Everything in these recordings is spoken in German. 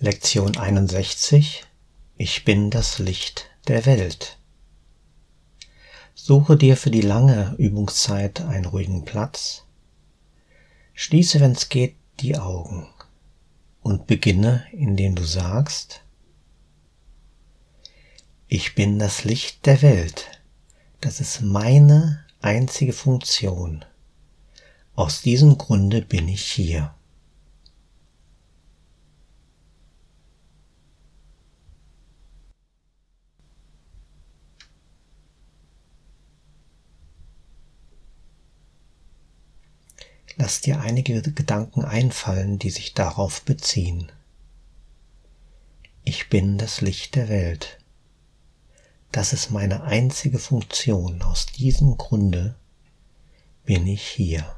Lektion 61 Ich bin das Licht der Welt. Suche dir für die lange Übungszeit einen ruhigen Platz. Schließe, wenn es geht, die Augen und beginne, indem du sagst, ich bin das Licht der Welt. Das ist meine einzige Funktion. Aus diesem Grunde bin ich hier. Lass dir einige Gedanken einfallen, die sich darauf beziehen. Ich bin das Licht der Welt. Das ist meine einzige Funktion. Aus diesem Grunde bin ich hier.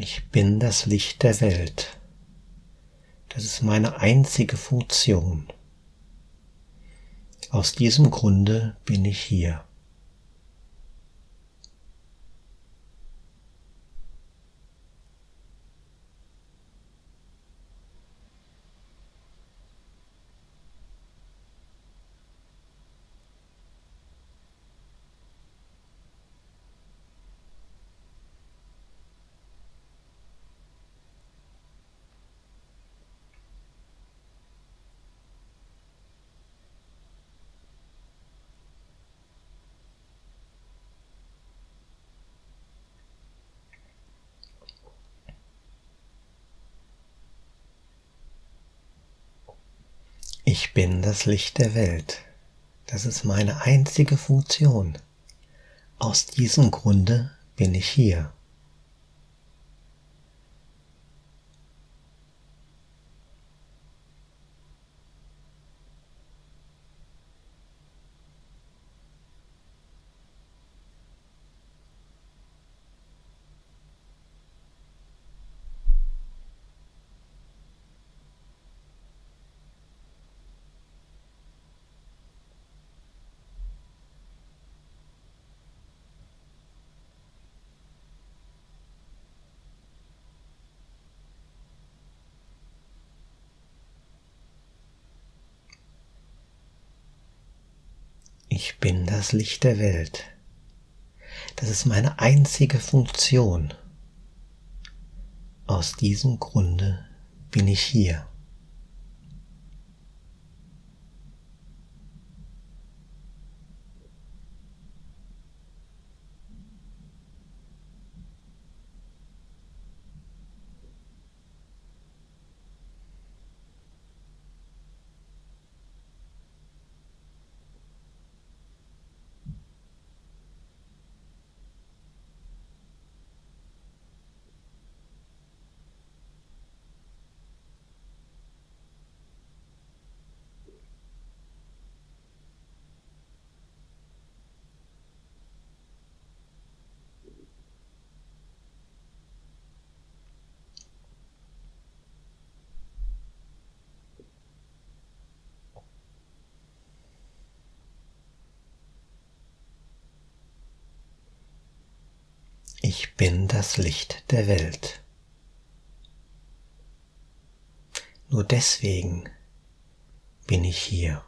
Ich bin das Licht der Welt. Das ist meine einzige Funktion. Aus diesem Grunde bin ich hier. Ich bin das Licht der Welt. Das ist meine einzige Funktion. Aus diesem Grunde bin ich hier. Ich bin das Licht der Welt. Das ist meine einzige Funktion. Aus diesem Grunde bin ich hier. Ich bin das Licht der Welt. Nur deswegen bin ich hier.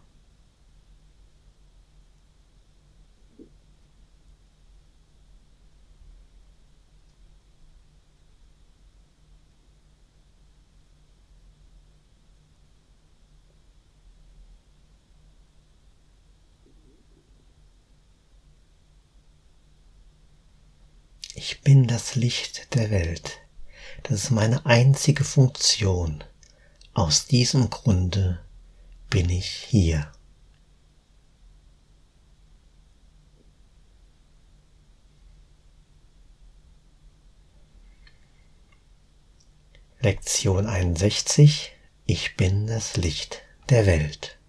Ich bin das Licht der Welt. Das ist meine einzige Funktion. Aus diesem Grunde bin ich hier. Lektion 61 Ich bin das Licht der Welt.